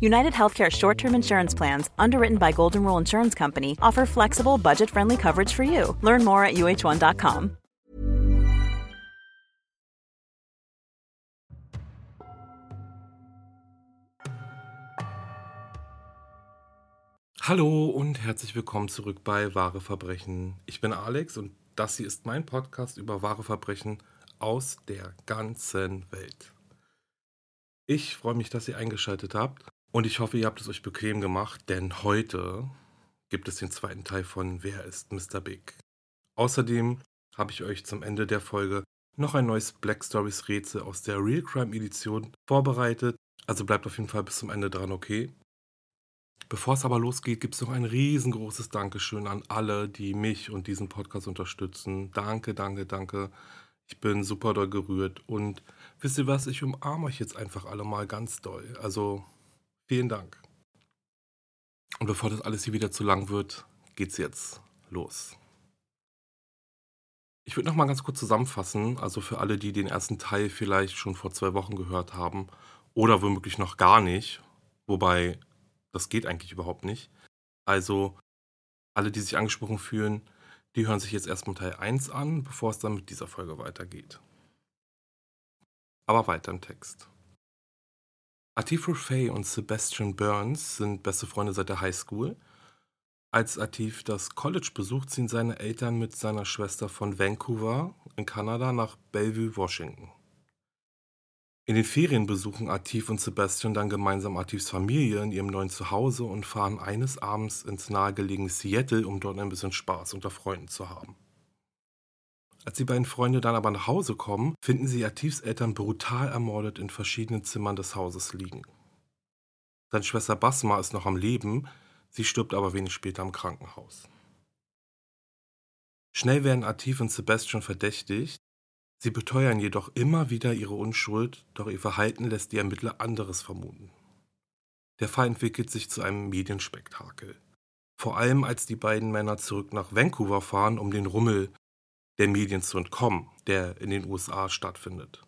United Healthcare short term insurance plans, underwritten by Golden Rule Insurance Company, offer flexible, budget friendly coverage for you. Learn more at uh1.com. Hallo und herzlich willkommen zurück bei Wahre Verbrechen. Ich bin Alex und das hier ist mein Podcast über wahre Verbrechen aus der ganzen Welt. Ich freue mich, dass ihr eingeschaltet habt und ich hoffe, ihr habt es euch bequem gemacht, denn heute gibt es den zweiten Teil von Wer ist Mr. Big? Außerdem habe ich euch zum Ende der Folge noch ein neues Black Stories Rätsel aus der Real Crime Edition vorbereitet. Also bleibt auf jeden Fall bis zum Ende dran, okay? Bevor es aber losgeht, gibt es noch ein riesengroßes Dankeschön an alle, die mich und diesen Podcast unterstützen. Danke, danke, danke. Ich bin super doll gerührt und wisst ihr was, ich umarme euch jetzt einfach alle mal ganz doll. Also vielen Dank. Und bevor das alles hier wieder zu lang wird, geht's jetzt los. Ich würde noch mal ganz kurz zusammenfassen, also für alle, die den ersten Teil vielleicht schon vor zwei Wochen gehört haben oder womöglich noch gar nicht, wobei das geht eigentlich überhaupt nicht. Also alle, die sich angesprochen fühlen, die hören sich jetzt erstmal Teil 1 an, bevor es dann mit dieser Folge weitergeht. Aber weiter im Text. Atif Rufay und Sebastian Burns sind beste Freunde seit der Highschool. Als Atif das College besucht, ziehen seine Eltern mit seiner Schwester von Vancouver in Kanada nach Bellevue, Washington. In den Ferien besuchen Atif und Sebastian dann gemeinsam Atifs Familie in ihrem neuen Zuhause und fahren eines Abends ins nahegelegene Seattle, um dort ein bisschen Spaß unter Freunden zu haben. Als die beiden Freunde dann aber nach Hause kommen, finden sie Atifs Eltern brutal ermordet in verschiedenen Zimmern des Hauses liegen. Seine Schwester Basma ist noch am Leben, sie stirbt aber wenig später im Krankenhaus. Schnell werden Atif und Sebastian verdächtigt, Sie beteuern jedoch immer wieder ihre Unschuld, doch ihr Verhalten lässt die Ermittler anderes vermuten. Der Fall entwickelt sich zu einem Medienspektakel. Vor allem als die beiden Männer zurück nach Vancouver fahren, um den Rummel der Medien zu entkommen, der in den USA stattfindet.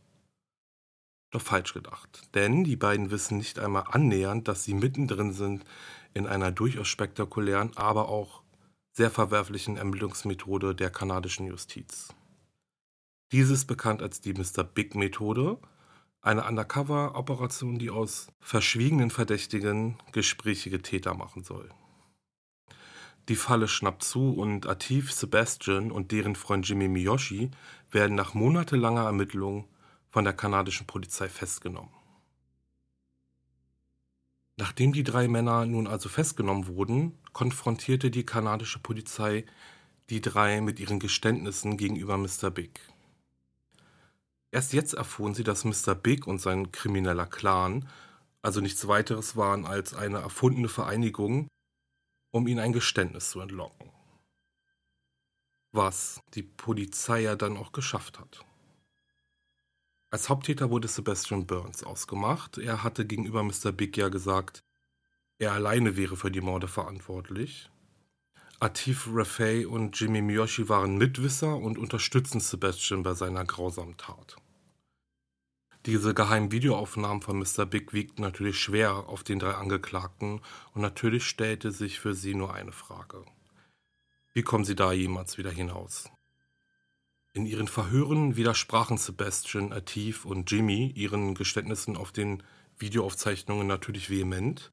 Doch falsch gedacht, denn die beiden wissen nicht einmal annähernd, dass sie mittendrin sind in einer durchaus spektakulären, aber auch sehr verwerflichen Ermittlungsmethode der kanadischen Justiz. Diese ist bekannt als die Mr. Big Methode, eine Undercover-Operation, die aus verschwiegenen Verdächtigen gesprächige Täter machen soll. Die Falle schnappt zu und Atif Sebastian und deren Freund Jimmy Miyoshi werden nach monatelanger Ermittlung von der kanadischen Polizei festgenommen. Nachdem die drei Männer nun also festgenommen wurden, konfrontierte die kanadische Polizei die drei mit ihren Geständnissen gegenüber Mr. Big. Erst jetzt erfuhren sie, dass Mr. Big und sein krimineller Clan also nichts weiteres waren als eine erfundene Vereinigung, um ihnen ein Geständnis zu entlocken. Was die Polizei ja dann auch geschafft hat. Als Haupttäter wurde Sebastian Burns ausgemacht. Er hatte gegenüber Mr. Big ja gesagt, er alleine wäre für die Morde verantwortlich. Atif Rafay und Jimmy Miyoshi waren Mitwisser und unterstützten Sebastian bei seiner grausamen Tat. Diese geheimen Videoaufnahmen von Mr. Big wiegten natürlich schwer auf den drei Angeklagten und natürlich stellte sich für sie nur eine Frage. Wie kommen sie da jemals wieder hinaus? In ihren Verhören widersprachen Sebastian, Atif und Jimmy ihren Geständnissen auf den Videoaufzeichnungen natürlich vehement.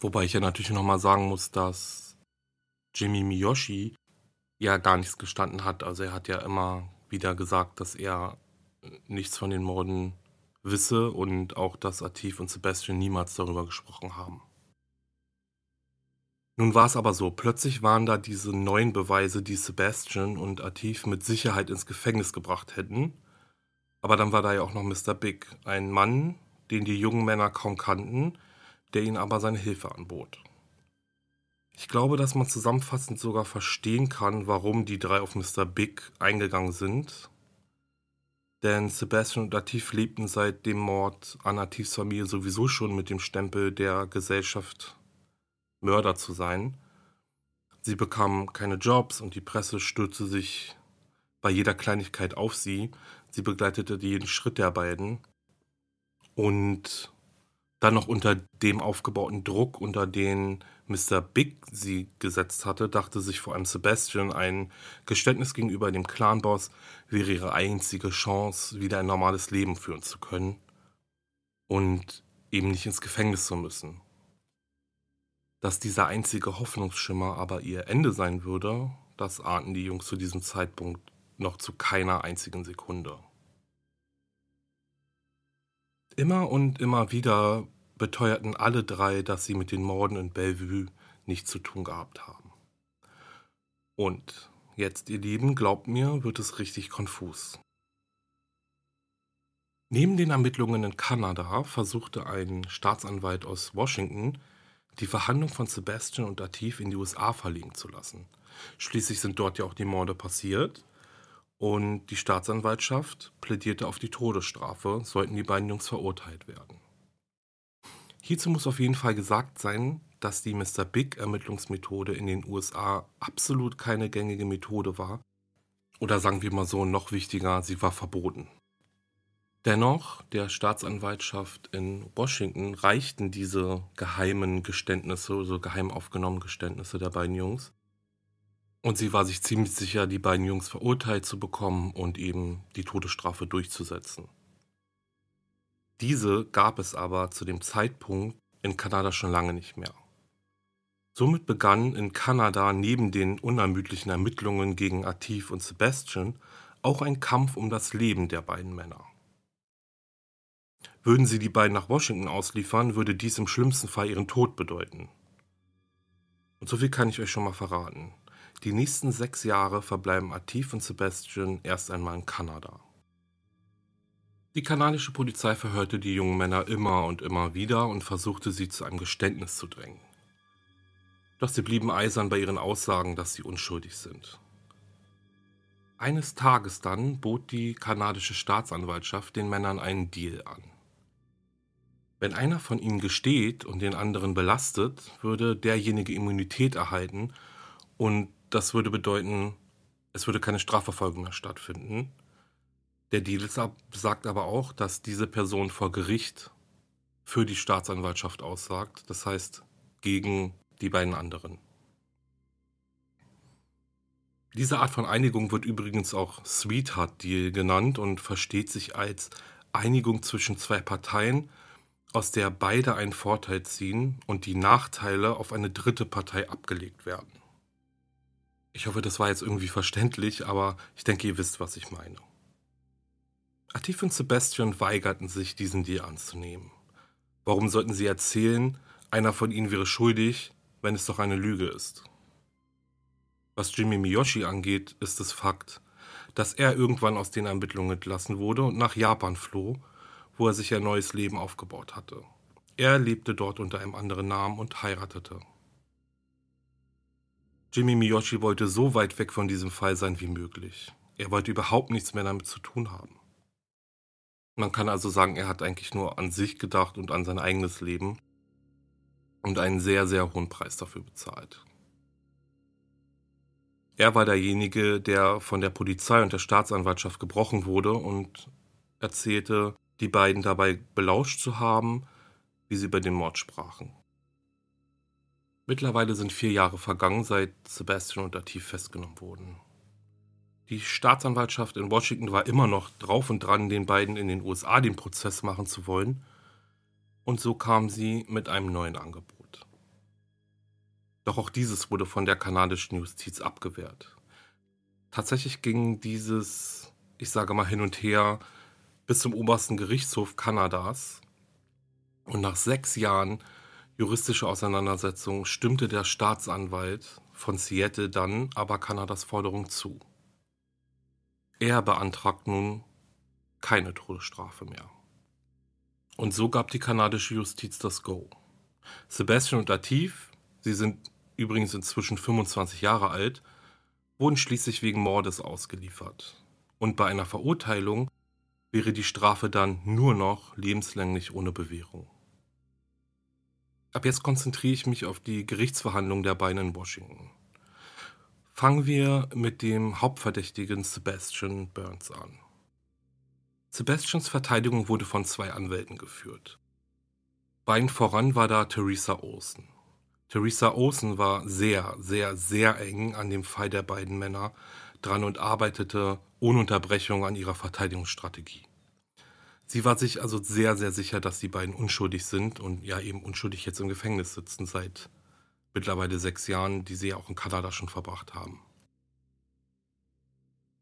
Wobei ich ja natürlich nochmal sagen muss, dass Jimmy Miyoshi ja gar nichts gestanden hat. Also er hat ja immer wieder gesagt, dass er nichts von den Morden wisse und auch, dass Atif und Sebastian niemals darüber gesprochen haben. Nun war es aber so, plötzlich waren da diese neuen Beweise, die Sebastian und Atif mit Sicherheit ins Gefängnis gebracht hätten. Aber dann war da ja auch noch Mr. Big, ein Mann, den die jungen Männer kaum kannten, der ihnen aber seine Hilfe anbot. Ich glaube, dass man zusammenfassend sogar verstehen kann, warum die drei auf Mr. Big eingegangen sind. Denn Sebastian und Atif lebten seit dem Mord an Atifs Familie sowieso schon mit dem Stempel der Gesellschaft Mörder zu sein. Sie bekamen keine Jobs und die Presse stürzte sich bei jeder Kleinigkeit auf sie. Sie begleitete jeden Schritt der beiden. Und dann noch unter dem aufgebauten Druck, unter den Mr. Big sie gesetzt hatte, dachte sich vor allem Sebastian, ein Geständnis gegenüber dem Clanboss wäre ihre einzige Chance, wieder ein normales Leben führen zu können und eben nicht ins Gefängnis zu müssen. Dass dieser einzige Hoffnungsschimmer aber ihr Ende sein würde, das ahnten die Jungs zu diesem Zeitpunkt noch zu keiner einzigen Sekunde. Immer und immer wieder beteuerten alle drei, dass sie mit den Morden in Bellevue nichts zu tun gehabt haben. Und jetzt, ihr Lieben, glaubt mir, wird es richtig konfus. Neben den Ermittlungen in Kanada versuchte ein Staatsanwalt aus Washington die Verhandlung von Sebastian und Atif in die USA verlegen zu lassen. Schließlich sind dort ja auch die Morde passiert und die Staatsanwaltschaft plädierte auf die Todesstrafe, sollten die beiden Jungs verurteilt werden. Hierzu muss auf jeden Fall gesagt sein, dass die Mr. Big Ermittlungsmethode in den USA absolut keine gängige Methode war. Oder sagen wir mal so, noch wichtiger, sie war verboten. Dennoch, der Staatsanwaltschaft in Washington reichten diese geheimen Geständnisse, so geheim aufgenommenen Geständnisse der beiden Jungs. Und sie war sich ziemlich sicher, die beiden Jungs verurteilt zu bekommen und eben die Todesstrafe durchzusetzen. Diese gab es aber zu dem Zeitpunkt in Kanada schon lange nicht mehr. Somit begann in Kanada neben den unermüdlichen Ermittlungen gegen Atif und Sebastian auch ein Kampf um das Leben der beiden Männer. Würden sie die beiden nach Washington ausliefern, würde dies im schlimmsten Fall ihren Tod bedeuten. Und so viel kann ich euch schon mal verraten. Die nächsten sechs Jahre verbleiben Atif und Sebastian erst einmal in Kanada. Die kanadische Polizei verhörte die jungen Männer immer und immer wieder und versuchte sie zu einem Geständnis zu drängen. Doch sie blieben eisern bei ihren Aussagen, dass sie unschuldig sind. Eines Tages dann bot die kanadische Staatsanwaltschaft den Männern einen Deal an. Wenn einer von ihnen gesteht und den anderen belastet, würde derjenige Immunität erhalten und das würde bedeuten, es würde keine Strafverfolgung mehr stattfinden. Der Deal sagt aber auch, dass diese Person vor Gericht für die Staatsanwaltschaft aussagt, das heißt gegen die beiden anderen. Diese Art von Einigung wird übrigens auch Sweetheart Deal genannt und versteht sich als Einigung zwischen zwei Parteien, aus der beide einen Vorteil ziehen und die Nachteile auf eine dritte Partei abgelegt werden. Ich hoffe, das war jetzt irgendwie verständlich, aber ich denke, ihr wisst, was ich meine. Atif und Sebastian weigerten sich, diesen Deal anzunehmen. Warum sollten sie erzählen, einer von ihnen wäre schuldig, wenn es doch eine Lüge ist? Was Jimmy Miyoshi angeht, ist es Fakt, dass er irgendwann aus den Ermittlungen entlassen wurde und nach Japan floh, wo er sich ein neues Leben aufgebaut hatte. Er lebte dort unter einem anderen Namen und heiratete. Jimmy Miyoshi wollte so weit weg von diesem Fall sein wie möglich. Er wollte überhaupt nichts mehr damit zu tun haben. Man kann also sagen, er hat eigentlich nur an sich gedacht und an sein eigenes Leben und einen sehr, sehr hohen Preis dafür bezahlt. Er war derjenige, der von der Polizei und der Staatsanwaltschaft gebrochen wurde und erzählte, die beiden dabei belauscht zu haben, wie sie über den Mord sprachen. Mittlerweile sind vier Jahre vergangen, seit Sebastian und Atif festgenommen wurden. Die Staatsanwaltschaft in Washington war immer noch drauf und dran, den beiden in den USA den Prozess machen zu wollen, und so kam sie mit einem neuen Angebot. Doch auch dieses wurde von der kanadischen Justiz abgewehrt. Tatsächlich ging dieses, ich sage mal hin und her, bis zum obersten Gerichtshof Kanadas. Und nach sechs Jahren juristischer Auseinandersetzung stimmte der Staatsanwalt von Seattle dann aber Kanadas Forderung zu. Er beantragt nun keine Todesstrafe mehr. Und so gab die kanadische Justiz das Go. Sebastian und Latif, sie sind übrigens inzwischen 25 Jahre alt, wurden schließlich wegen Mordes ausgeliefert. Und bei einer Verurteilung wäre die Strafe dann nur noch lebenslänglich ohne Bewährung. Ab jetzt konzentriere ich mich auf die Gerichtsverhandlung der beiden in Washington. Fangen wir mit dem Hauptverdächtigen Sebastian Burns an. Sebastians Verteidigung wurde von zwei Anwälten geführt. Beiden voran war da Theresa Olsen. Theresa Olsen war sehr, sehr, sehr eng an dem Fall der beiden Männer dran und arbeitete ohne Unterbrechung an ihrer Verteidigungsstrategie. Sie war sich also sehr, sehr sicher, dass die beiden unschuldig sind und ja eben unschuldig jetzt im Gefängnis sitzen seit mittlerweile sechs Jahren, die sie ja auch in Kanada schon verbracht haben.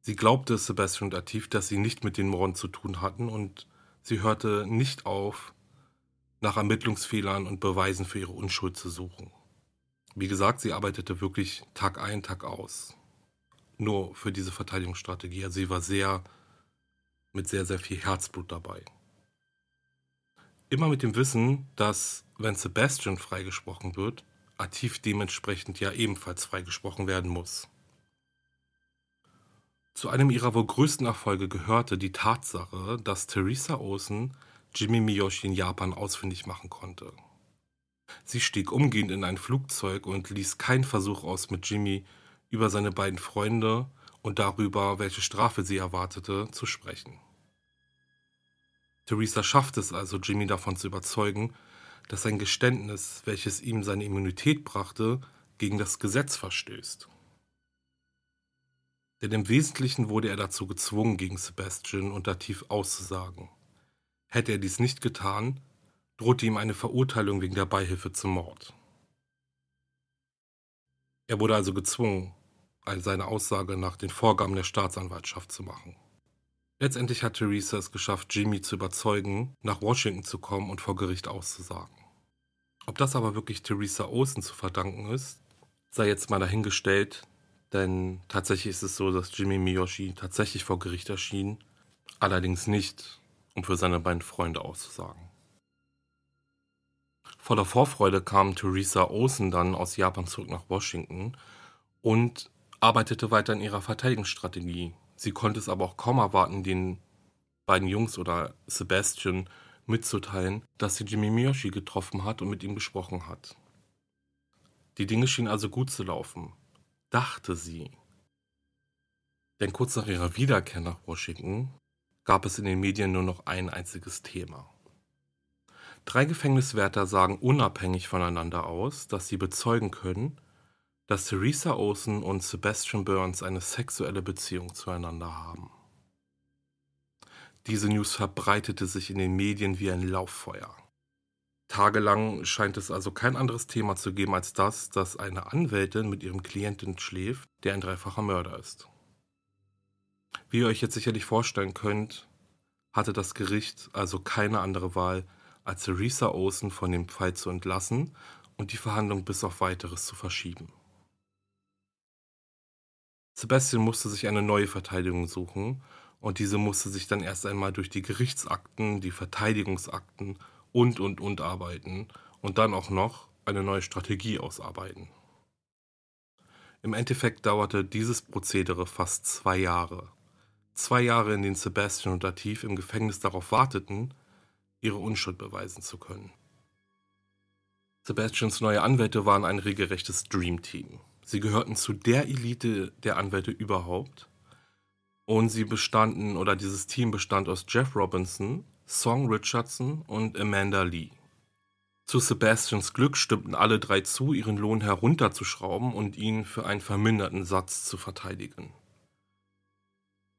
Sie glaubte Sebastian und Atif, dass sie nicht mit den Morden zu tun hatten und sie hörte nicht auf, nach Ermittlungsfehlern und Beweisen für ihre Unschuld zu suchen. Wie gesagt, sie arbeitete wirklich Tag ein, Tag aus. Nur für diese Verteidigungsstrategie. Also sie war sehr mit sehr, sehr viel Herzblut dabei. Immer mit dem Wissen, dass, wenn Sebastian freigesprochen wird, Atif dementsprechend ja ebenfalls freigesprochen werden muss. Zu einem ihrer wohl größten Erfolge gehörte die Tatsache, dass Theresa Olsen Jimmy Miyoshi in Japan ausfindig machen konnte. Sie stieg umgehend in ein Flugzeug und ließ keinen Versuch aus, mit Jimmy über seine beiden Freunde und darüber, welche Strafe sie erwartete, zu sprechen. Theresa schafft es also, Jimmy davon zu überzeugen, dass sein Geständnis, welches ihm seine Immunität brachte, gegen das Gesetz verstößt. Denn im Wesentlichen wurde er dazu gezwungen, gegen Sebastian und Dativ auszusagen. Hätte er dies nicht getan, drohte ihm eine Verurteilung wegen der Beihilfe zum Mord. Er wurde also gezwungen, seine Aussage nach den Vorgaben der Staatsanwaltschaft zu machen. Letztendlich hat Theresa es geschafft, Jimmy zu überzeugen, nach Washington zu kommen und vor Gericht auszusagen. Ob das aber wirklich Theresa Olsen zu verdanken ist, sei jetzt mal dahingestellt, denn tatsächlich ist es so, dass Jimmy Miyoshi tatsächlich vor Gericht erschien, allerdings nicht, um für seine beiden Freunde auszusagen. Voller Vorfreude kam Theresa Olsen dann aus Japan zurück nach Washington und arbeitete weiter in ihrer Verteidigungsstrategie. Sie konnte es aber auch kaum erwarten, den beiden Jungs oder Sebastian mitzuteilen, dass sie Jimmy Miyoshi getroffen hat und mit ihm gesprochen hat. Die Dinge schienen also gut zu laufen dachte sie. Denn kurz nach ihrer Wiederkehr nach Washington gab es in den Medien nur noch ein einziges Thema. Drei Gefängniswärter sagen unabhängig voneinander aus, dass sie bezeugen können, dass Theresa Olsen und Sebastian Burns eine sexuelle Beziehung zueinander haben. Diese News verbreitete sich in den Medien wie ein Lauffeuer. Tagelang scheint es also kein anderes Thema zu geben als das, dass eine Anwältin mit ihrem Klienten schläft, der ein dreifacher Mörder ist. Wie ihr euch jetzt sicherlich vorstellen könnt, hatte das Gericht also keine andere Wahl, als Theresa Olsen von dem Fall zu entlassen und die Verhandlung bis auf weiteres zu verschieben. Sebastian musste sich eine neue Verteidigung suchen und diese musste sich dann erst einmal durch die Gerichtsakten, die Verteidigungsakten und, und, und arbeiten und dann auch noch eine neue Strategie ausarbeiten. Im Endeffekt dauerte dieses Prozedere fast zwei Jahre. Zwei Jahre, in denen Sebastian und Latif im Gefängnis darauf warteten, ihre Unschuld beweisen zu können. Sebastians neue Anwälte waren ein regelrechtes Dreamteam. Sie gehörten zu der Elite der Anwälte überhaupt. Und sie bestanden, oder dieses Team bestand aus Jeff Robinson, Song Richardson und Amanda Lee. Zu Sebastians Glück stimmten alle drei zu, ihren Lohn herunterzuschrauben und ihn für einen verminderten Satz zu verteidigen.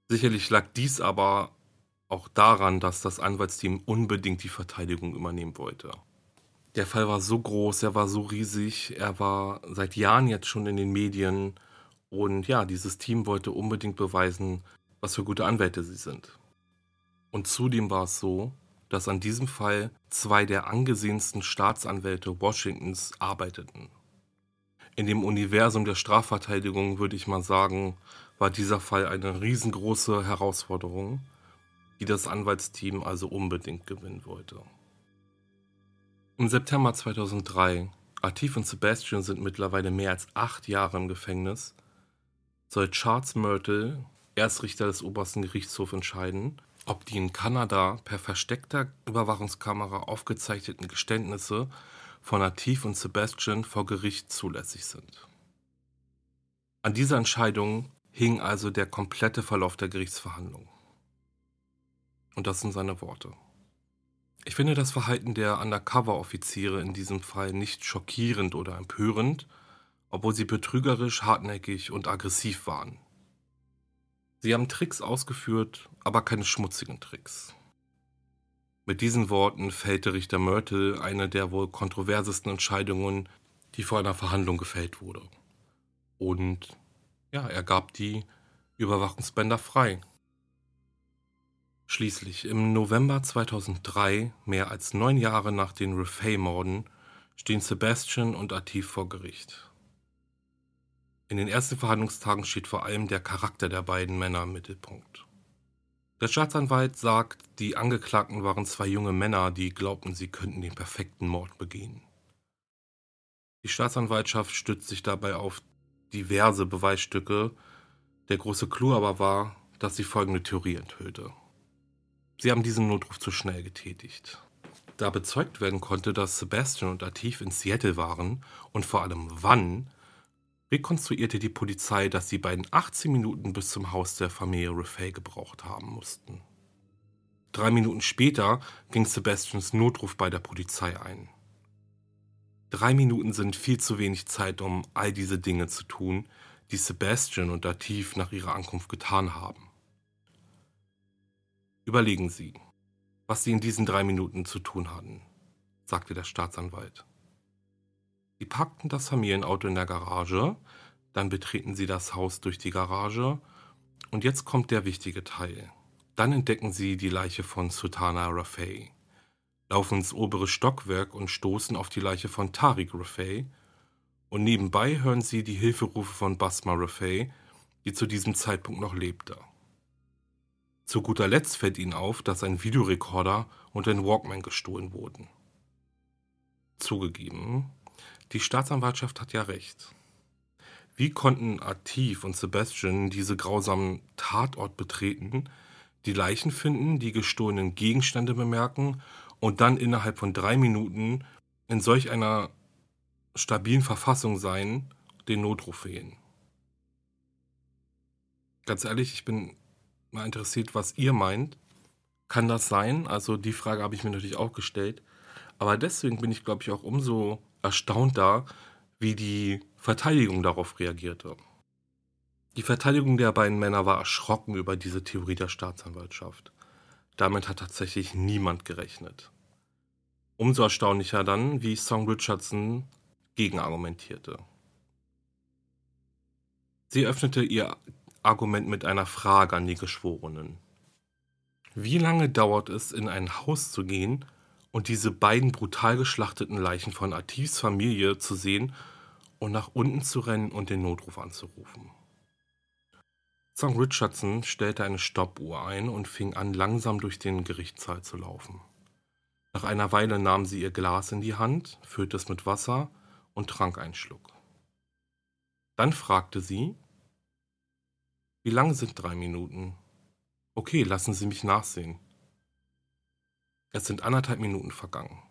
Sicherlich lag dies aber auch daran, dass das Anwaltsteam unbedingt die Verteidigung übernehmen wollte. Der Fall war so groß, er war so riesig, er war seit Jahren jetzt schon in den Medien und ja, dieses Team wollte unbedingt beweisen, was für gute Anwälte sie sind. Und zudem war es so, dass an diesem Fall zwei der angesehensten Staatsanwälte Washingtons arbeiteten. In dem Universum der Strafverteidigung würde ich mal sagen, war dieser Fall eine riesengroße Herausforderung, die das Anwaltsteam also unbedingt gewinnen wollte. Im September 2003, Atif und Sebastian sind mittlerweile mehr als acht Jahre im Gefängnis, soll Charles Myrtle, Erstrichter des obersten Gerichtshofs, entscheiden, ob die in Kanada per versteckter Überwachungskamera aufgezeichneten Geständnisse von Atif und Sebastian vor Gericht zulässig sind. An dieser Entscheidung hing also der komplette Verlauf der Gerichtsverhandlung. Und das sind seine Worte. Ich finde das Verhalten der Undercover-Offiziere in diesem Fall nicht schockierend oder empörend, obwohl sie betrügerisch, hartnäckig und aggressiv waren. Sie haben Tricks ausgeführt, aber keine schmutzigen Tricks. Mit diesen Worten fällte Richter Mörtel eine der wohl kontroversesten Entscheidungen, die vor einer Verhandlung gefällt wurde. Und ja, er gab die Überwachungsbänder frei. Schließlich, im November 2003, mehr als neun Jahre nach den Refay-Morden, stehen Sebastian und Atif vor Gericht. In den ersten Verhandlungstagen steht vor allem der Charakter der beiden Männer im Mittelpunkt. Der Staatsanwalt sagt, die Angeklagten waren zwei junge Männer, die glaubten, sie könnten den perfekten Mord begehen. Die Staatsanwaltschaft stützt sich dabei auf diverse Beweisstücke. Der große Clou aber war, dass sie folgende Theorie enthüllte. Sie haben diesen Notruf zu schnell getätigt. Da bezeugt werden konnte, dass Sebastian und Atif in Seattle waren und vor allem wann, rekonstruierte die Polizei, dass die beiden 18 Minuten bis zum Haus der Familie Refay gebraucht haben mussten. Drei Minuten später ging Sebastians Notruf bei der Polizei ein. Drei Minuten sind viel zu wenig Zeit, um all diese Dinge zu tun, die Sebastian und Dativ nach ihrer Ankunft getan haben. Überlegen Sie, was Sie in diesen drei Minuten zu tun hatten, sagte der Staatsanwalt. Sie packten das Familienauto in der Garage, dann betreten sie das Haus durch die Garage und jetzt kommt der wichtige Teil. Dann entdecken sie die Leiche von Sultana Rafay, laufen ins obere Stockwerk und stoßen auf die Leiche von Tariq Rafay und nebenbei hören sie die Hilferufe von Basma Rafay, die zu diesem Zeitpunkt noch lebte. Zu guter Letzt fällt ihnen auf, dass ein Videorekorder und ein Walkman gestohlen wurden. Zugegeben, die Staatsanwaltschaft hat ja recht. Wie konnten Atif und Sebastian diese grausamen Tatort betreten, die Leichen finden, die gestohlenen Gegenstände bemerken und dann innerhalb von drei Minuten in solch einer stabilen Verfassung sein, den Notruf wählen? Ganz ehrlich, ich bin mal interessiert, was ihr meint. Kann das sein? Also die Frage habe ich mir natürlich auch gestellt. Aber deswegen bin ich, glaube ich, auch umso erstaunt da, wie die Verteidigung darauf reagierte. Die Verteidigung der beiden Männer war erschrocken über diese Theorie der Staatsanwaltschaft. Damit hat tatsächlich niemand gerechnet. Umso erstaunlicher dann, wie Song Richardson gegenargumentierte. Sie öffnete ihr Argument mit einer Frage an die Geschworenen. Wie lange dauert es, in ein Haus zu gehen und diese beiden brutal geschlachteten Leichen von Atifs Familie zu sehen und nach unten zu rennen und den Notruf anzurufen. Song Richardson stellte eine Stoppuhr ein und fing an, langsam durch den Gerichtssaal zu laufen. Nach einer Weile nahm sie ihr Glas in die Hand, füllte es mit Wasser und trank einen Schluck. Dann fragte sie, wie lang sind drei Minuten? Okay, lassen Sie mich nachsehen. Es sind anderthalb Minuten vergangen.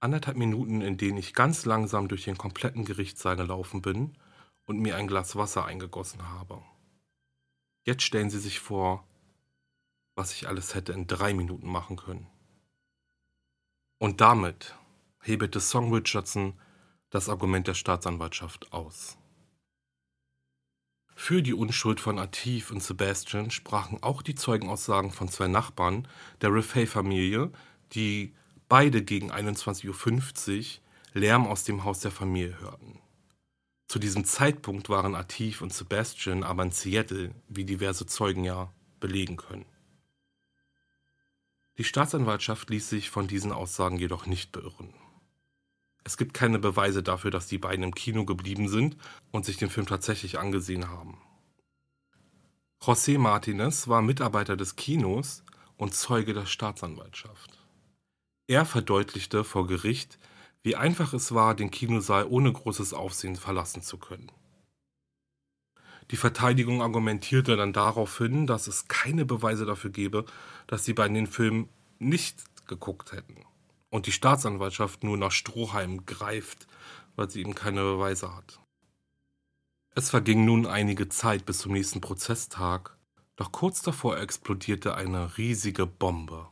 Anderthalb Minuten, in denen ich ganz langsam durch den kompletten Gerichtssaal gelaufen bin und mir ein Glas Wasser eingegossen habe. Jetzt stellen Sie sich vor, was ich alles hätte in drei Minuten machen können. Und damit hebete Song Richardson das Argument der Staatsanwaltschaft aus. Für die Unschuld von Atif und Sebastian sprachen auch die Zeugenaussagen von zwei Nachbarn der Refay-Familie, die beide gegen 21.50 Uhr Lärm aus dem Haus der Familie hörten. Zu diesem Zeitpunkt waren Atif und Sebastian aber in Seattle, wie diverse Zeugen ja belegen können. Die Staatsanwaltschaft ließ sich von diesen Aussagen jedoch nicht beirren. Es gibt keine Beweise dafür, dass die beiden im Kino geblieben sind und sich den Film tatsächlich angesehen haben. José Martinez war Mitarbeiter des Kinos und Zeuge der Staatsanwaltschaft. Er verdeutlichte vor Gericht, wie einfach es war, den Kinosaal ohne großes Aufsehen verlassen zu können. Die Verteidigung argumentierte dann darauf hin, dass es keine Beweise dafür gebe, dass die beiden den Film nicht geguckt hätten und die Staatsanwaltschaft nur nach Strohhalm greift, weil sie eben keine Beweise hat. Es verging nun einige Zeit bis zum nächsten Prozesstag, doch kurz davor explodierte eine riesige Bombe.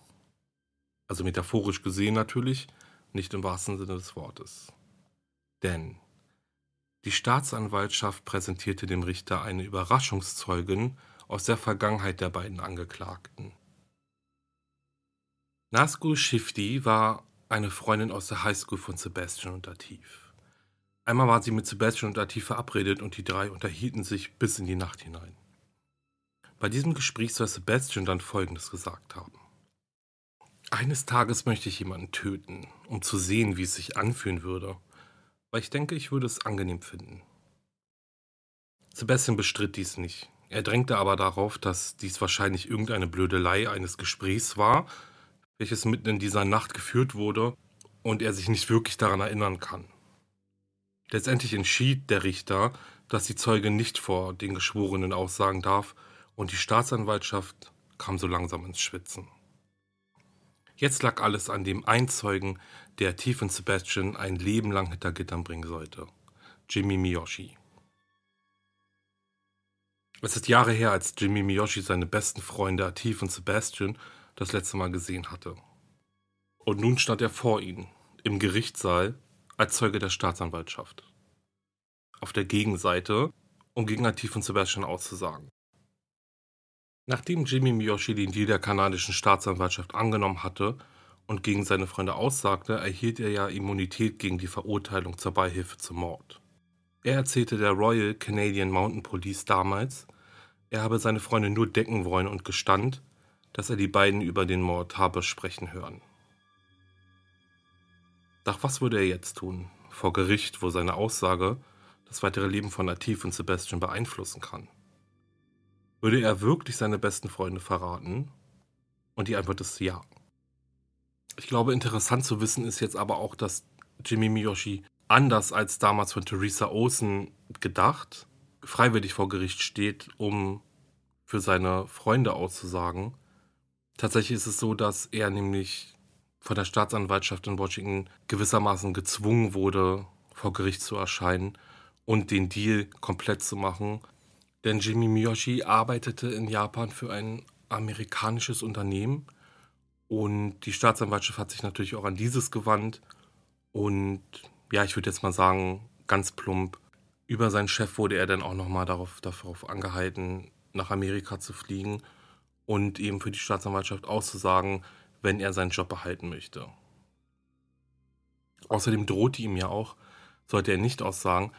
Also metaphorisch gesehen natürlich, nicht im wahrsten Sinne des Wortes. Denn die Staatsanwaltschaft präsentierte dem Richter eine Überraschungszeugin aus der Vergangenheit der beiden Angeklagten. Nazgul Shifty war eine Freundin aus der Highschool von Sebastian und Atif. Einmal war sie mit Sebastian und Atif verabredet und die drei unterhielten sich bis in die Nacht hinein. Bei diesem Gespräch soll Sebastian dann Folgendes gesagt haben. Eines Tages möchte ich jemanden töten, um zu sehen, wie es sich anfühlen würde weil ich denke, ich würde es angenehm finden. Sebastian bestritt dies nicht. Er drängte aber darauf, dass dies wahrscheinlich irgendeine Blödelei eines Gesprächs war, welches mitten in dieser Nacht geführt wurde und er sich nicht wirklich daran erinnern kann. Letztendlich entschied der Richter, dass die Zeuge nicht vor den Geschworenen aussagen darf und die Staatsanwaltschaft kam so langsam ins Schwitzen. Jetzt lag alles an dem Einzeugen, der Tief Sebastian ein Leben lang hinter Gittern bringen sollte. Jimmy Miyoshi. Es ist Jahre her, als Jimmy Miyoshi seine besten Freunde Atif und Sebastian das letzte Mal gesehen hatte. Und nun stand er vor ihnen, im Gerichtssaal, als Zeuge der Staatsanwaltschaft. Auf der Gegenseite, um gegen Atif und Sebastian auszusagen. Nachdem Jimmy Miyoshi den Deal der kanadischen Staatsanwaltschaft angenommen hatte und gegen seine Freunde aussagte, erhielt er ja Immunität gegen die Verurteilung zur Beihilfe zum Mord. Er erzählte der Royal Canadian Mountain Police damals, er habe seine Freunde nur decken wollen und gestand, dass er die beiden über den Mord habe sprechen hören. Doch was würde er jetzt tun, vor Gericht, wo seine Aussage das weitere Leben von Atif und Sebastian beeinflussen kann? Würde er wirklich seine besten Freunde verraten? Und die Antwort ist ja. Ich glaube, interessant zu wissen ist jetzt aber auch, dass Jimmy Miyoshi anders als damals von Theresa Olsen gedacht, freiwillig vor Gericht steht, um für seine Freunde auszusagen. Tatsächlich ist es so, dass er nämlich von der Staatsanwaltschaft in Washington gewissermaßen gezwungen wurde, vor Gericht zu erscheinen und den Deal komplett zu machen, denn Jimmy Miyoshi arbeitete in Japan für ein amerikanisches Unternehmen und die Staatsanwaltschaft hat sich natürlich auch an dieses gewandt und ja, ich würde jetzt mal sagen, ganz plump, über seinen Chef wurde er dann auch nochmal darauf, darauf angehalten, nach Amerika zu fliegen und eben für die Staatsanwaltschaft auszusagen, wenn er seinen Job behalten möchte. Außerdem drohte ihm ja auch, sollte er nicht aussagen,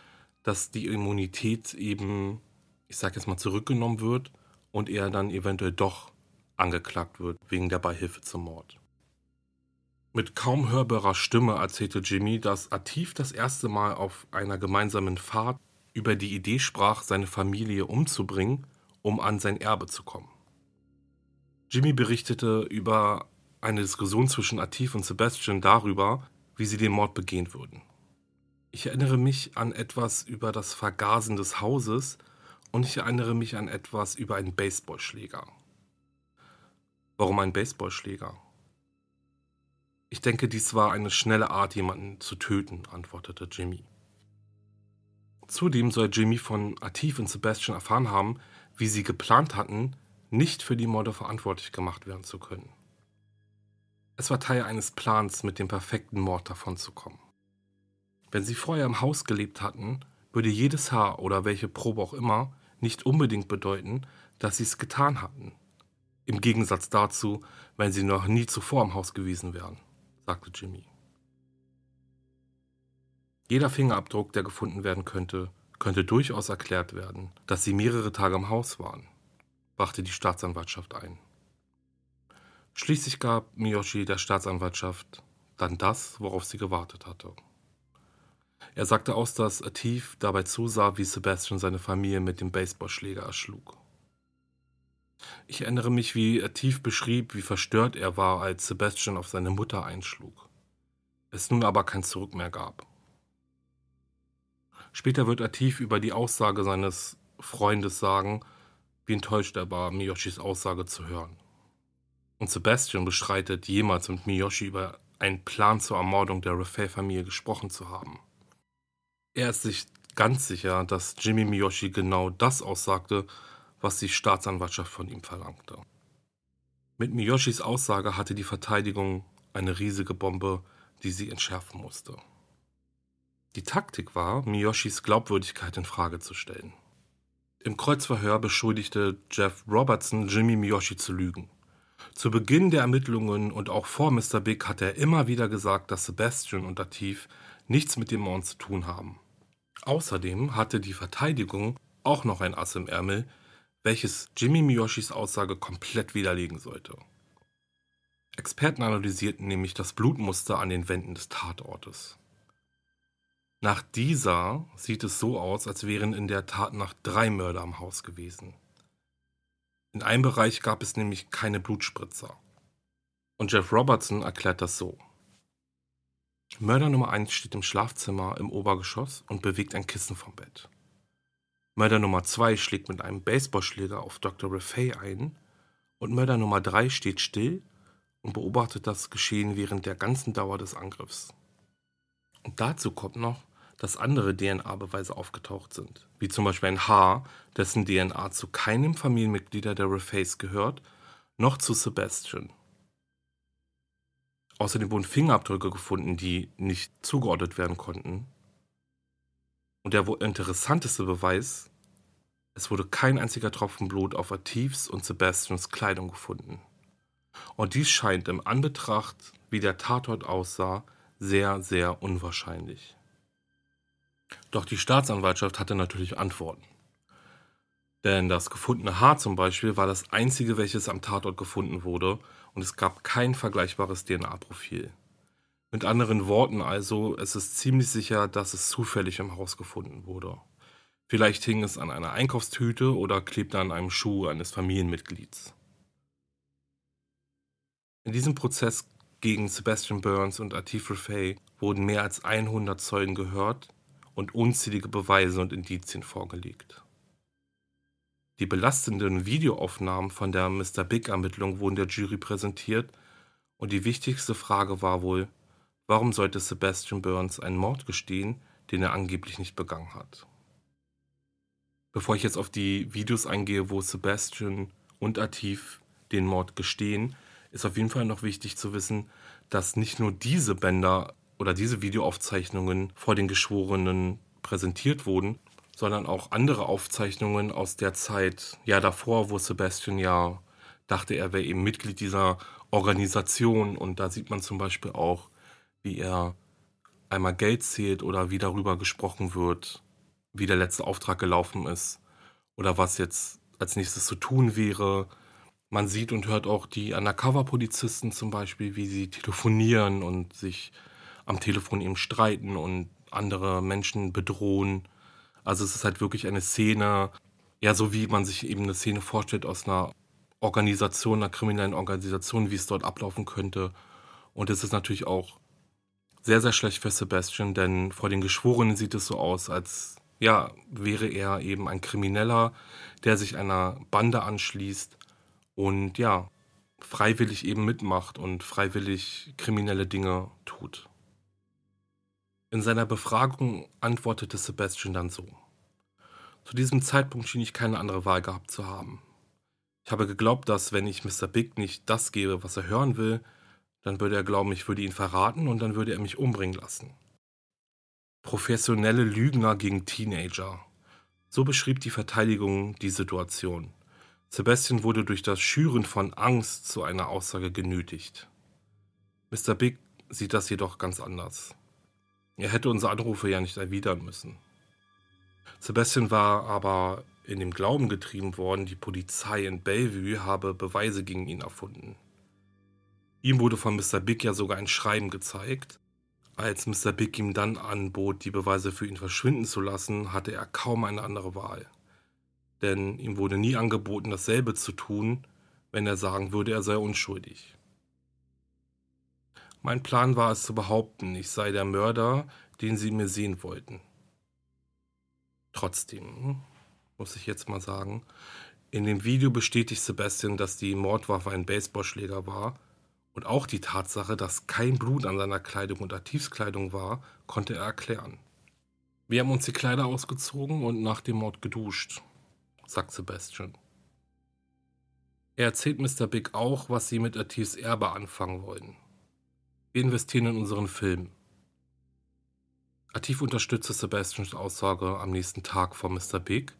dass die Immunität eben ich sage jetzt mal, zurückgenommen wird und er dann eventuell doch angeklagt wird wegen der Beihilfe zum Mord. Mit kaum hörbarer Stimme erzählte Jimmy, dass Atif das erste Mal auf einer gemeinsamen Fahrt über die Idee sprach, seine Familie umzubringen, um an sein Erbe zu kommen. Jimmy berichtete über eine Diskussion zwischen Atif und Sebastian darüber, wie sie den Mord begehen würden. Ich erinnere mich an etwas über das Vergasen des Hauses, und ich erinnere mich an etwas über einen Baseballschläger. Warum ein Baseballschläger? Ich denke, dies war eine schnelle Art, jemanden zu töten, antwortete Jimmy. Zudem soll Jimmy von Atif und Sebastian erfahren haben, wie sie geplant hatten, nicht für die Morde verantwortlich gemacht werden zu können. Es war Teil eines Plans, mit dem perfekten Mord davonzukommen. Wenn sie vorher im Haus gelebt hatten, würde jedes Haar oder welche Probe auch immer nicht unbedingt bedeuten, dass sie es getan hatten. Im Gegensatz dazu, wenn sie noch nie zuvor im Haus gewesen wären, sagte Jimmy. Jeder Fingerabdruck, der gefunden werden könnte, könnte durchaus erklärt werden, dass sie mehrere Tage im Haus waren, brachte die Staatsanwaltschaft ein. Schließlich gab Miyoshi der Staatsanwaltschaft dann das, worauf sie gewartet hatte. Er sagte aus, dass Atif dabei zusah, wie Sebastian seine Familie mit dem Baseballschläger erschlug. Ich erinnere mich, wie Atif beschrieb, wie verstört er war, als Sebastian auf seine Mutter einschlug. Es nun aber kein Zurück mehr gab. Später wird Atif über die Aussage seines Freundes sagen, wie enttäuscht er war, Miyoshis Aussage zu hören. Und Sebastian bestreitet, jemals mit Miyoshi über einen Plan zur Ermordung der Raffaele-Familie gesprochen zu haben. Er ist sich ganz sicher, dass Jimmy Miyoshi genau das aussagte, was die Staatsanwaltschaft von ihm verlangte. Mit Miyoshis Aussage hatte die Verteidigung eine riesige Bombe, die sie entschärfen musste. Die Taktik war, Miyoshis Glaubwürdigkeit in Frage zu stellen. Im Kreuzverhör beschuldigte Jeff Robertson Jimmy Miyoshi zu lügen. Zu Beginn der Ermittlungen und auch vor Mr. Big hat er immer wieder gesagt, dass Sebastian und Atif nichts mit dem Mord zu tun haben. Außerdem hatte die Verteidigung auch noch ein Ass im Ärmel, welches Jimmy Miyoshis Aussage komplett widerlegen sollte. Experten analysierten nämlich das Blutmuster an den Wänden des Tatortes. Nach dieser sieht es so aus, als wären in der Tat nach drei Mörder am Haus gewesen. In einem Bereich gab es nämlich keine Blutspritzer. Und Jeff Robertson erklärt das so. Mörder Nummer 1 steht im Schlafzimmer im Obergeschoss und bewegt ein Kissen vom Bett. Mörder Nummer 2 schlägt mit einem Baseballschläger auf Dr. Rafay ein und Mörder Nummer 3 steht still und beobachtet das Geschehen während der ganzen Dauer des Angriffs. Und dazu kommt noch, dass andere DNA-Beweise aufgetaucht sind, wie zum Beispiel ein Haar, dessen DNA zu keinem Familienmitglied der Reface gehört, noch zu Sebastian. Außerdem wurden Fingerabdrücke gefunden, die nicht zugeordnet werden konnten. Und der wohl interessanteste Beweis, es wurde kein einziger Tropfen Blut auf Atifs und Sebastians Kleidung gefunden. Und dies scheint im Anbetracht, wie der Tatort aussah, sehr, sehr unwahrscheinlich. Doch die Staatsanwaltschaft hatte natürlich Antworten. Denn das gefundene Haar zum Beispiel war das einzige, welches am Tatort gefunden wurde und es gab kein vergleichbares DNA-Profil. Mit anderen Worten also, es ist ziemlich sicher, dass es zufällig im Haus gefunden wurde. Vielleicht hing es an einer Einkaufstüte oder klebte an einem Schuh eines Familienmitglieds. In diesem Prozess gegen Sebastian Burns und Atif Rafay wurden mehr als 100 Zeugen gehört und unzählige Beweise und Indizien vorgelegt. Die belastenden Videoaufnahmen von der Mr. Big-Ermittlung wurden der Jury präsentiert und die wichtigste Frage war wohl, warum sollte Sebastian Burns einen Mord gestehen, den er angeblich nicht begangen hat. Bevor ich jetzt auf die Videos eingehe, wo Sebastian und Atif den Mord gestehen, ist auf jeden Fall noch wichtig zu wissen, dass nicht nur diese Bänder oder diese Videoaufzeichnungen vor den Geschworenen präsentiert wurden, sondern auch andere Aufzeichnungen aus der Zeit, ja davor, wo Sebastian ja dachte, er wäre eben Mitglied dieser Organisation. Und da sieht man zum Beispiel auch, wie er einmal Geld zählt oder wie darüber gesprochen wird, wie der letzte Auftrag gelaufen ist oder was jetzt als nächstes zu tun wäre, man sieht und hört auch die Undercover-Polizisten zum Beispiel, wie sie telefonieren und sich am Telefon eben streiten und andere Menschen bedrohen. Also es ist halt wirklich eine Szene, ja, so wie man sich eben eine Szene vorstellt aus einer Organisation, einer kriminellen Organisation, wie es dort ablaufen könnte. Und es ist natürlich auch sehr, sehr schlecht für Sebastian, denn vor den Geschworenen sieht es so aus, als ja, wäre er eben ein Krimineller, der sich einer Bande anschließt und ja, freiwillig eben mitmacht und freiwillig kriminelle Dinge tut. In seiner Befragung antwortete Sebastian dann so. Zu diesem Zeitpunkt schien ich keine andere Wahl gehabt zu haben. Ich habe geglaubt, dass wenn ich Mr. Big nicht das gebe, was er hören will, dann würde er glauben, ich würde ihn verraten und dann würde er mich umbringen lassen. Professionelle Lügner gegen Teenager. So beschrieb die Verteidigung die Situation. Sebastian wurde durch das Schüren von Angst zu einer Aussage genötigt. Mr. Big sieht das jedoch ganz anders. Er hätte unsere Anrufe ja nicht erwidern müssen. Sebastian war aber in dem Glauben getrieben worden, die Polizei in Bellevue habe Beweise gegen ihn erfunden. Ihm wurde von Mr. Big ja sogar ein Schreiben gezeigt. Als Mr. Big ihm dann anbot, die Beweise für ihn verschwinden zu lassen, hatte er kaum eine andere Wahl. Denn ihm wurde nie angeboten, dasselbe zu tun, wenn er sagen würde, er sei unschuldig. Mein Plan war es zu behaupten, ich sei der Mörder, den sie mir sehen wollten. Trotzdem, muss ich jetzt mal sagen, in dem Video bestätigt Sebastian, dass die Mordwaffe ein Baseballschläger war und auch die Tatsache, dass kein Blut an seiner Kleidung und Aktivskleidung war, konnte er erklären. Wir haben uns die Kleider ausgezogen und nach dem Mord geduscht, sagt Sebastian. Er erzählt Mr. Big auch, was sie mit Ativs Erbe anfangen wollen. Wir investieren in unseren Film. Ativ unterstützte Sebastians Aussage am nächsten Tag von Mr. Big.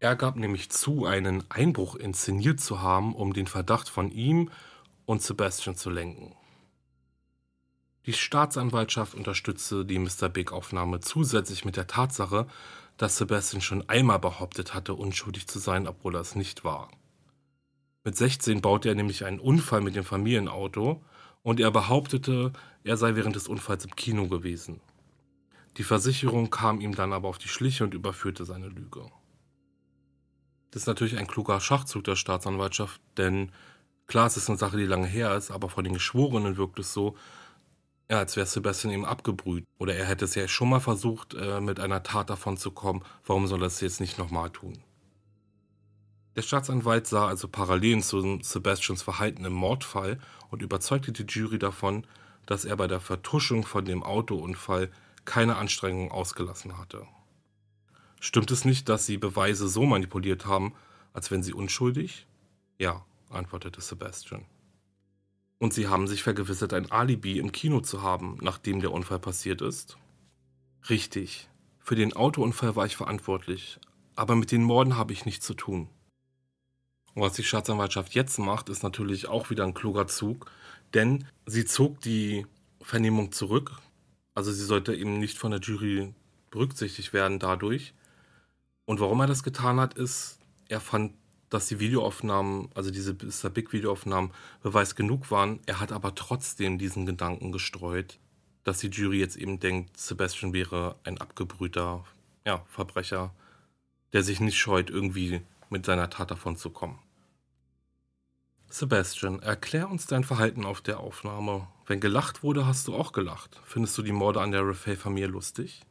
Er gab nämlich zu, einen Einbruch inszeniert zu haben, um den Verdacht von ihm und Sebastian zu lenken. Die Staatsanwaltschaft unterstützte die Mr. Big-Aufnahme zusätzlich mit der Tatsache, dass Sebastian schon einmal behauptet hatte, unschuldig zu sein, obwohl er es nicht war. Mit 16 baute er nämlich einen Unfall mit dem Familienauto und er behauptete, er sei während des Unfalls im Kino gewesen. Die Versicherung kam ihm dann aber auf die Schliche und überführte seine Lüge. Das ist natürlich ein kluger Schachzug der Staatsanwaltschaft, denn klar, es ist eine Sache, die lange her ist, aber von den Geschworenen wirkt es so, ja, als wäre Sebastian ihm abgebrüht. Oder er hätte es ja schon mal versucht, äh, mit einer Tat davon zu kommen. Warum soll er es jetzt nicht nochmal tun? Der Staatsanwalt sah also Parallelen zu Sebastians Verhalten im Mordfall und überzeugte die Jury davon, dass er bei der Vertuschung von dem Autounfall keine Anstrengungen ausgelassen hatte. Stimmt es nicht, dass Sie Beweise so manipuliert haben, als wenn Sie unschuldig? Ja, antwortete Sebastian. Und Sie haben sich vergewissert, ein Alibi im Kino zu haben, nachdem der Unfall passiert ist? Richtig. Für den Autounfall war ich verantwortlich, aber mit den Morden habe ich nichts zu tun. Und was die Staatsanwaltschaft jetzt macht, ist natürlich auch wieder ein kluger Zug, denn sie zog die Vernehmung zurück. Also sie sollte eben nicht von der Jury berücksichtigt werden dadurch. Und warum er das getan hat, ist, er fand, dass die Videoaufnahmen, also diese Mr. Big Videoaufnahmen, Beweis genug waren. Er hat aber trotzdem diesen Gedanken gestreut, dass die Jury jetzt eben denkt, Sebastian wäre ein abgebrühter ja, Verbrecher, der sich nicht scheut, irgendwie mit seiner Tat davon zu kommen. Sebastian, erklär uns dein Verhalten auf der Aufnahme. Wenn gelacht wurde, hast du auch gelacht. Findest du die Morde an der Raffaele-Familie lustig?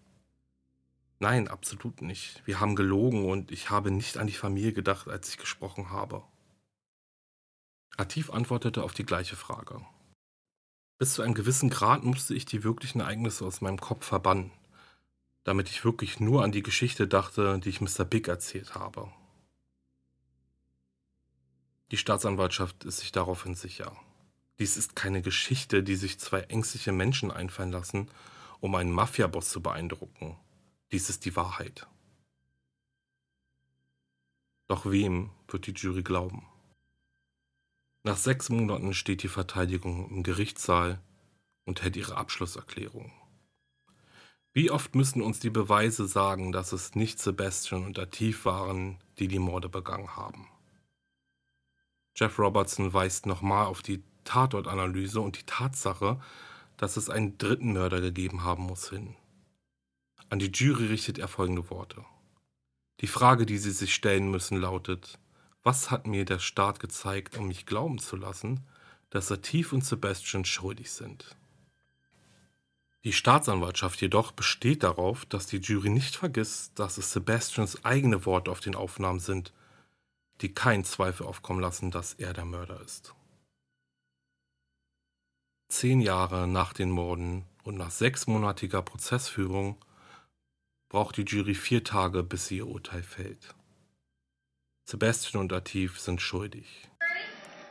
Nein, absolut nicht. Wir haben gelogen und ich habe nicht an die Familie gedacht, als ich gesprochen habe. Atif antwortete auf die gleiche Frage. Bis zu einem gewissen Grad musste ich die wirklichen Ereignisse aus meinem Kopf verbannen, damit ich wirklich nur an die Geschichte dachte, die ich Mr. Big erzählt habe. Die Staatsanwaltschaft ist sich daraufhin sicher. Dies ist keine Geschichte, die sich zwei ängstliche Menschen einfallen lassen, um einen Mafiaboss zu beeindrucken. Dies ist die Wahrheit. Doch wem wird die Jury glauben? Nach sechs Monaten steht die Verteidigung im Gerichtssaal und hält ihre Abschlusserklärung. Wie oft müssen uns die Beweise sagen, dass es nicht Sebastian und Atif waren, die die Morde begangen haben? Jeff Robertson weist nochmal auf die Tatortanalyse und die Tatsache, dass es einen dritten Mörder gegeben haben muss, hin. An die Jury richtet er folgende Worte. Die Frage, die Sie sich stellen müssen, lautet, was hat mir der Staat gezeigt, um mich glauben zu lassen, dass Satif und Sebastian schuldig sind? Die Staatsanwaltschaft jedoch besteht darauf, dass die Jury nicht vergisst, dass es Sebastians eigene Worte auf den Aufnahmen sind die keinen Zweifel aufkommen lassen, dass er der Mörder ist. Zehn Jahre nach den Morden und nach sechsmonatiger Prozessführung braucht die Jury vier Tage, bis sie ihr Urteil fällt. Sebastian und Atif sind schuldig.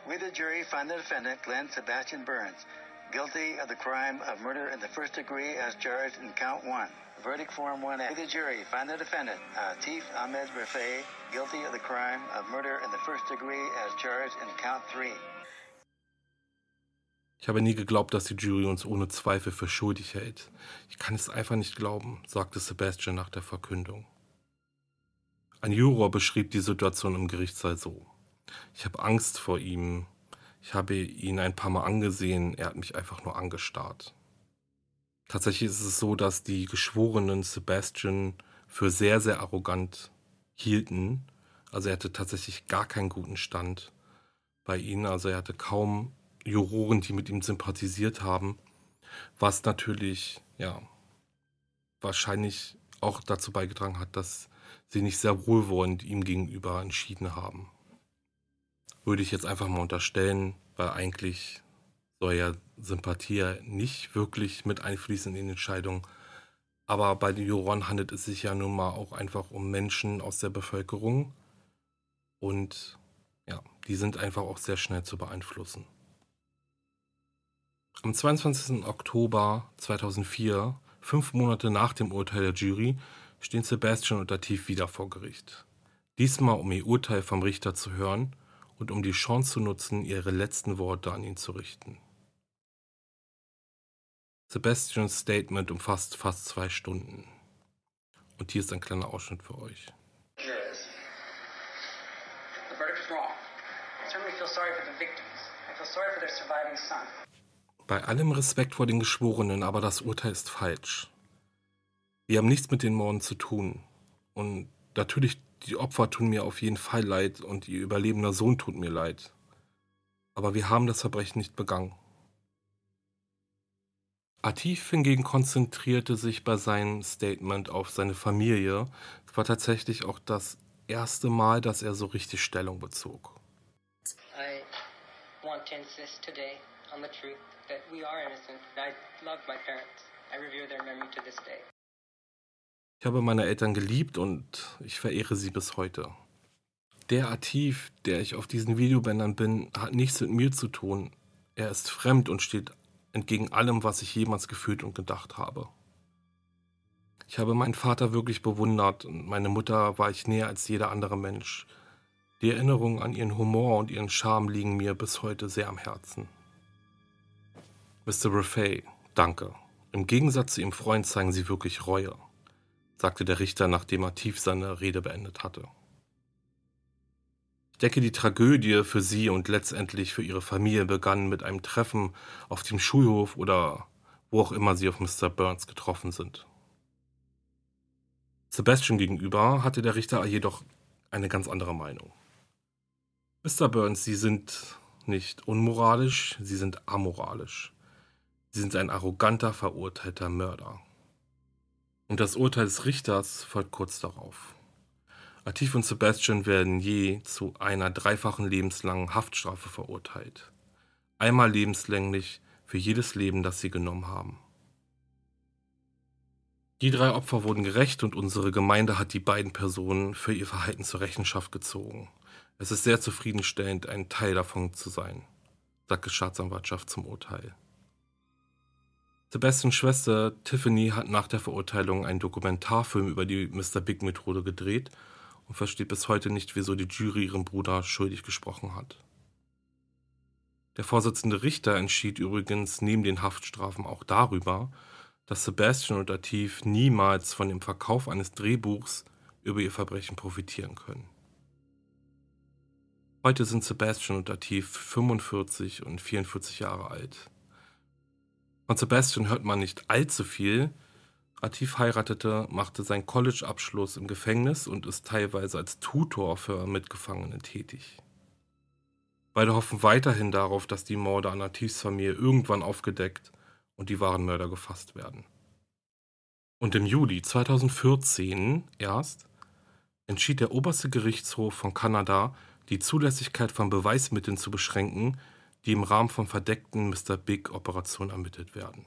We the jury find the defendant Glenn Sebastian Burns guilty of the crime of murder in the first degree as charged in count one. Verdict Form 1A. The jury find the defendant, Atif Ahmed Rafay, guilty of the crime of murder in the first degree as charged in count 3. Ich habe nie geglaubt, dass die Jury uns ohne Zweifel für schuldig hält. Ich kann es einfach nicht glauben, sagte Sebastian nach der Verkündung. Ein Juror beschrieb die Situation im Gerichtssaal so. Ich habe Angst vor ihm. Ich habe ihn ein paar Mal angesehen, er hat mich einfach nur angestarrt. Tatsächlich ist es so, dass die Geschworenen Sebastian für sehr, sehr arrogant hielten. Also er hatte tatsächlich gar keinen guten Stand bei ihnen. Also er hatte kaum Juroren, die mit ihm sympathisiert haben, was natürlich, ja, wahrscheinlich auch dazu beigetragen hat, dass sie nicht sehr wohlwollend ihm gegenüber entschieden haben. Würde ich jetzt einfach mal unterstellen, weil eigentlich soll ja Sympathie nicht wirklich mit einfließen in die Entscheidung. Aber bei den Juroren handelt es sich ja nun mal auch einfach um Menschen aus der Bevölkerung. Und ja, die sind einfach auch sehr schnell zu beeinflussen. Am 22. Oktober 2004, fünf Monate nach dem Urteil der Jury, stehen Sebastian und Latif wieder vor Gericht. Diesmal, um ihr Urteil vom Richter zu hören und um die Chance zu nutzen, ihre letzten Worte an ihn zu richten. Sebastians Statement umfasst fast zwei Stunden. Und hier ist ein kleiner Ausschnitt für euch. Bei allem Respekt vor den Geschworenen, aber das Urteil ist falsch. Wir haben nichts mit den Morden zu tun. Und natürlich, die Opfer tun mir auf jeden Fall leid und ihr überlebender Sohn tut mir leid. Aber wir haben das Verbrechen nicht begangen. Atif hingegen konzentrierte sich bei seinem Statement auf seine Familie. Es war tatsächlich auch das erste Mal, dass er so richtig Stellung bezog. I want to insist today on the truth that we are innocent. I love my parents. I revere their memory to this day. Ich habe meine Eltern geliebt und ich verehre sie bis heute. Der Atif, der ich auf diesen Videobändern bin, hat nichts mit mir zu tun. Er ist fremd und steht entgegen allem, was ich jemals gefühlt und gedacht habe. Ich habe meinen Vater wirklich bewundert und meine Mutter war ich näher als jeder andere Mensch. Die Erinnerungen an ihren Humor und ihren Charme liegen mir bis heute sehr am Herzen. Mr. Raffay, danke. Im Gegensatz zu Ihrem Freund zeigen Sie wirklich Reue sagte der Richter, nachdem er tief seine Rede beendet hatte. Ich denke, die Tragödie für sie und letztendlich für ihre Familie begann mit einem Treffen auf dem Schulhof oder wo auch immer sie auf Mr. Burns getroffen sind. Sebastian gegenüber hatte der Richter jedoch eine ganz andere Meinung. Mr. Burns, Sie sind nicht unmoralisch, Sie sind amoralisch. Sie sind ein arroganter, verurteilter Mörder. Und das Urteil des Richters folgt kurz darauf. Atif und Sebastian werden je zu einer dreifachen lebenslangen Haftstrafe verurteilt. Einmal lebenslänglich für jedes Leben, das sie genommen haben. Die drei Opfer wurden gerecht und unsere Gemeinde hat die beiden Personen für ihr Verhalten zur Rechenschaft gezogen. Es ist sehr zufriedenstellend, ein Teil davon zu sein, sagt die Staatsanwaltschaft zum Urteil. Sebastians Schwester Tiffany hat nach der Verurteilung einen Dokumentarfilm über die Mr. Big Methode gedreht und versteht bis heute nicht, wieso die Jury ihren Bruder schuldig gesprochen hat. Der Vorsitzende Richter entschied übrigens neben den Haftstrafen auch darüber, dass Sebastian und Atif niemals von dem Verkauf eines Drehbuchs über ihr Verbrechen profitieren können. Heute sind Sebastian und Atif 45 und 44 Jahre alt. Von Sebastian hört man nicht allzu viel. Atif heiratete, machte seinen College-Abschluss im Gefängnis und ist teilweise als Tutor für Mitgefangene tätig. Beide hoffen weiterhin darauf, dass die Morde an Atifs Familie irgendwann aufgedeckt und die wahren Mörder gefasst werden. Und im Juli 2014 erst entschied der oberste Gerichtshof von Kanada, die Zulässigkeit von Beweismitteln zu beschränken, die im Rahmen von verdeckten Mr. Big-Operationen ermittelt werden.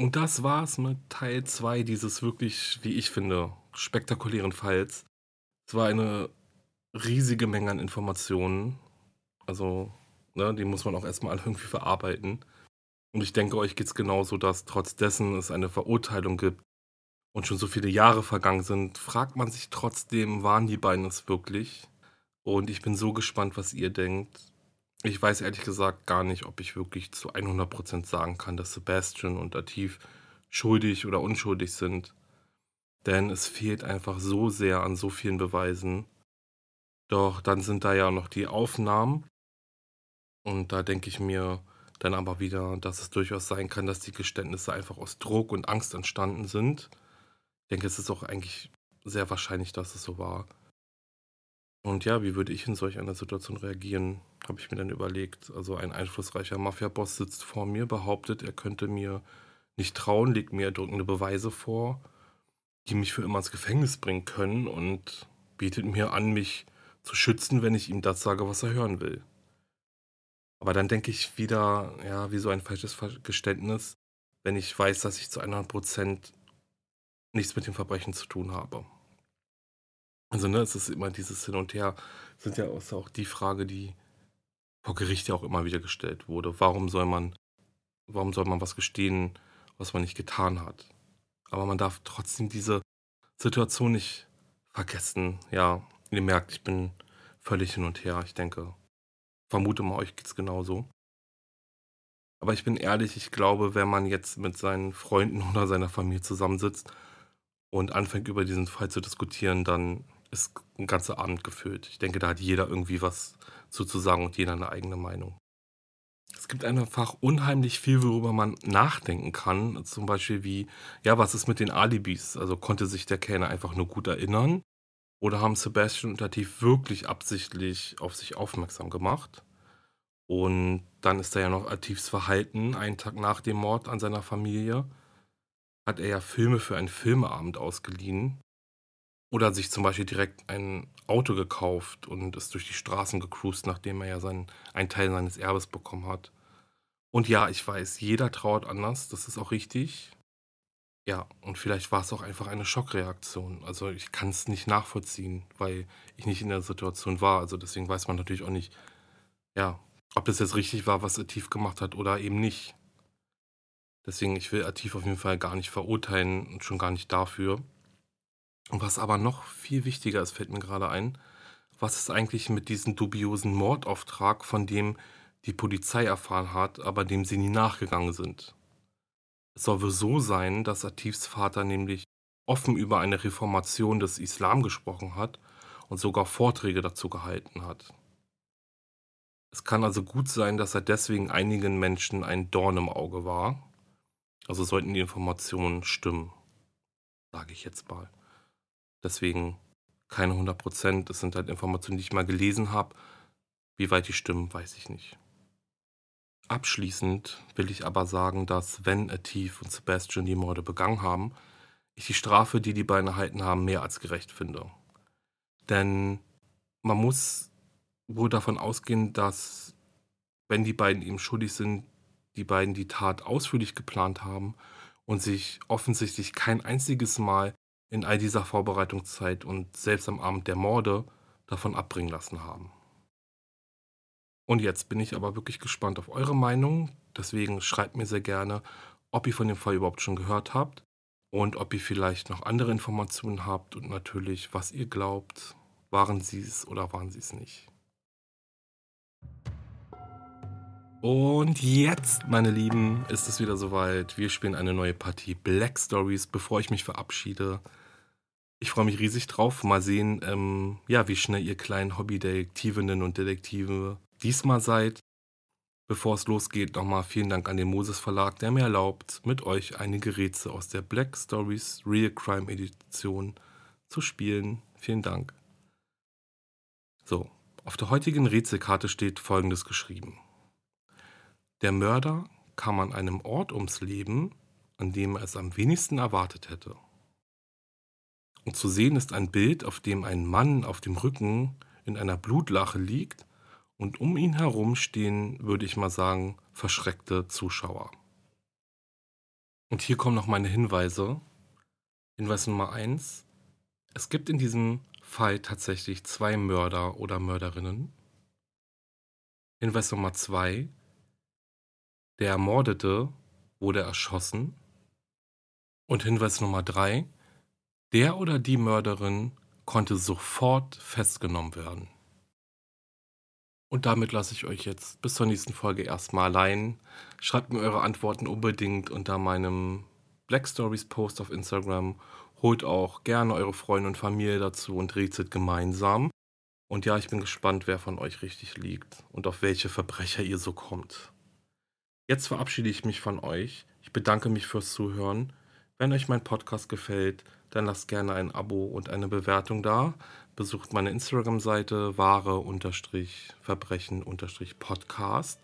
Und das war's mit Teil 2 dieses wirklich, wie ich finde, spektakulären Falls. Es war eine riesige Menge an Informationen. Also, ne, die muss man auch erstmal irgendwie verarbeiten. Und ich denke, euch geht's genauso, dass trotz dessen es eine Verurteilung gibt und schon so viele Jahre vergangen sind, fragt man sich trotzdem, waren die beiden es wirklich? Und ich bin so gespannt, was ihr denkt. Ich weiß ehrlich gesagt gar nicht, ob ich wirklich zu 100% sagen kann, dass Sebastian und Atif schuldig oder unschuldig sind. Denn es fehlt einfach so sehr an so vielen Beweisen. Doch dann sind da ja noch die Aufnahmen. Und da denke ich mir dann aber wieder, dass es durchaus sein kann, dass die Geständnisse einfach aus Druck und Angst entstanden sind. Ich denke, es ist auch eigentlich sehr wahrscheinlich, dass es so war. Und ja, wie würde ich in solch einer Situation reagieren, habe ich mir dann überlegt. Also ein einflussreicher Mafia-Boss sitzt vor mir, behauptet, er könnte mir nicht trauen, legt mir erdrückende Beweise vor, die mich für immer ins Gefängnis bringen können und bietet mir an, mich zu schützen, wenn ich ihm das sage, was er hören will. Aber dann denke ich wieder, ja, wie so ein falsches Geständnis, wenn ich weiß, dass ich zu 100% nichts mit dem Verbrechen zu tun habe. Also, ne, es ist immer dieses Hin und Her. Sind ja auch die Frage, die vor Gericht ja auch immer wieder gestellt wurde. Warum soll man, warum soll man was gestehen, was man nicht getan hat? Aber man darf trotzdem diese Situation nicht vergessen. Ja, ihr merkt, ich bin völlig hin und her. Ich denke, vermute mal, euch geht's genauso. Aber ich bin ehrlich, ich glaube, wenn man jetzt mit seinen Freunden oder seiner Familie zusammensitzt und anfängt über diesen Fall zu diskutieren, dann ist ein ganzer Abend gefüllt. Ich denke, da hat jeder irgendwie was zu, zu sagen und jeder eine eigene Meinung. Es gibt einfach unheimlich viel, worüber man nachdenken kann. Zum Beispiel wie, ja, was ist mit den Alibis? Also konnte sich der Kellner einfach nur gut erinnern? Oder haben Sebastian und Latif wirklich absichtlich auf sich aufmerksam gemacht? Und dann ist da ja noch Latifs Verhalten. Einen Tag nach dem Mord an seiner Familie hat er ja Filme für einen Filmeabend ausgeliehen. Oder sich zum Beispiel direkt ein Auto gekauft und ist durch die Straßen gecruised, nachdem er ja seinen, einen Teil seines Erbes bekommen hat. Und ja, ich weiß, jeder trauert anders, das ist auch richtig. Ja, und vielleicht war es auch einfach eine Schockreaktion. Also ich kann es nicht nachvollziehen, weil ich nicht in der Situation war. Also deswegen weiß man natürlich auch nicht, ja, ob das jetzt richtig war, was Atif gemacht hat oder eben nicht. Deswegen, ich will Atif auf jeden Fall gar nicht verurteilen und schon gar nicht dafür. Was aber noch viel wichtiger ist, fällt mir gerade ein, was ist eigentlich mit diesem dubiosen Mordauftrag, von dem die Polizei erfahren hat, aber dem sie nie nachgegangen sind? Es soll wohl so sein, dass Atifs Vater nämlich offen über eine Reformation des Islam gesprochen hat und sogar Vorträge dazu gehalten hat. Es kann also gut sein, dass er deswegen einigen Menschen ein Dorn im Auge war. Also sollten die Informationen stimmen, sage ich jetzt mal. Deswegen keine 100 Prozent. Es sind halt Informationen, die ich mal gelesen habe. Wie weit die stimmen, weiß ich nicht. Abschließend will ich aber sagen, dass wenn Atif und Sebastian die Morde begangen haben, ich die Strafe, die die beiden erhalten haben, mehr als gerecht finde. Denn man muss wohl davon ausgehen, dass wenn die beiden eben schuldig sind, die beiden die Tat ausführlich geplant haben und sich offensichtlich kein einziges Mal in all dieser Vorbereitungszeit und selbst am Abend der Morde davon abbringen lassen haben. Und jetzt bin ich aber wirklich gespannt auf eure Meinung. Deswegen schreibt mir sehr gerne, ob ihr von dem Fall überhaupt schon gehört habt und ob ihr vielleicht noch andere Informationen habt und natürlich, was ihr glaubt, waren sie es oder waren sie es nicht. Und jetzt, meine Lieben, ist es wieder soweit. Wir spielen eine neue Partie Black Stories. Bevor ich mich verabschiede, ich freue mich riesig drauf. Mal sehen, ähm, ja, wie schnell ihr kleinen Hobbydetektivinnen und Detektive diesmal seid. Bevor es losgeht, nochmal vielen Dank an den Moses Verlag, der mir erlaubt, mit euch einige Rätsel aus der Black Stories Real Crime Edition zu spielen. Vielen Dank. So, auf der heutigen Rätselkarte steht folgendes geschrieben. Der Mörder kam an einem Ort ums Leben, an dem er es am wenigsten erwartet hätte. Und zu sehen ist ein Bild, auf dem ein Mann auf dem Rücken in einer Blutlache liegt und um ihn herum stehen, würde ich mal sagen, verschreckte Zuschauer. Und hier kommen noch meine Hinweise. Hinweis Nummer eins: Es gibt in diesem Fall tatsächlich zwei Mörder oder Mörderinnen. Hinweis Nummer zwei: Der Ermordete wurde erschossen. Und Hinweis Nummer drei: Der oder die Mörderin konnte sofort festgenommen werden. Und damit lasse ich euch jetzt bis zur nächsten Folge erstmal allein. Schreibt mir eure Antworten unbedingt unter meinem Black Stories Post auf Instagram. Holt auch gerne eure Freunde und Familie dazu und rätselt gemeinsam. Und ja, ich bin gespannt, wer von euch richtig liegt und auf welche Verbrecher ihr so kommt. Jetzt verabschiede ich mich von euch. Ich bedanke mich fürs Zuhören. Wenn euch mein Podcast gefällt, dann lasst gerne ein Abo und eine Bewertung da. Besucht meine Instagram-Seite wahre-verbrechen-podcast,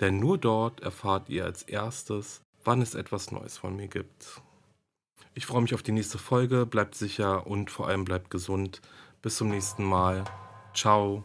denn nur dort erfahrt ihr als erstes, wann es etwas Neues von mir gibt. Ich freue mich auf die nächste Folge, bleibt sicher und vor allem bleibt gesund. Bis zum nächsten Mal. Ciao.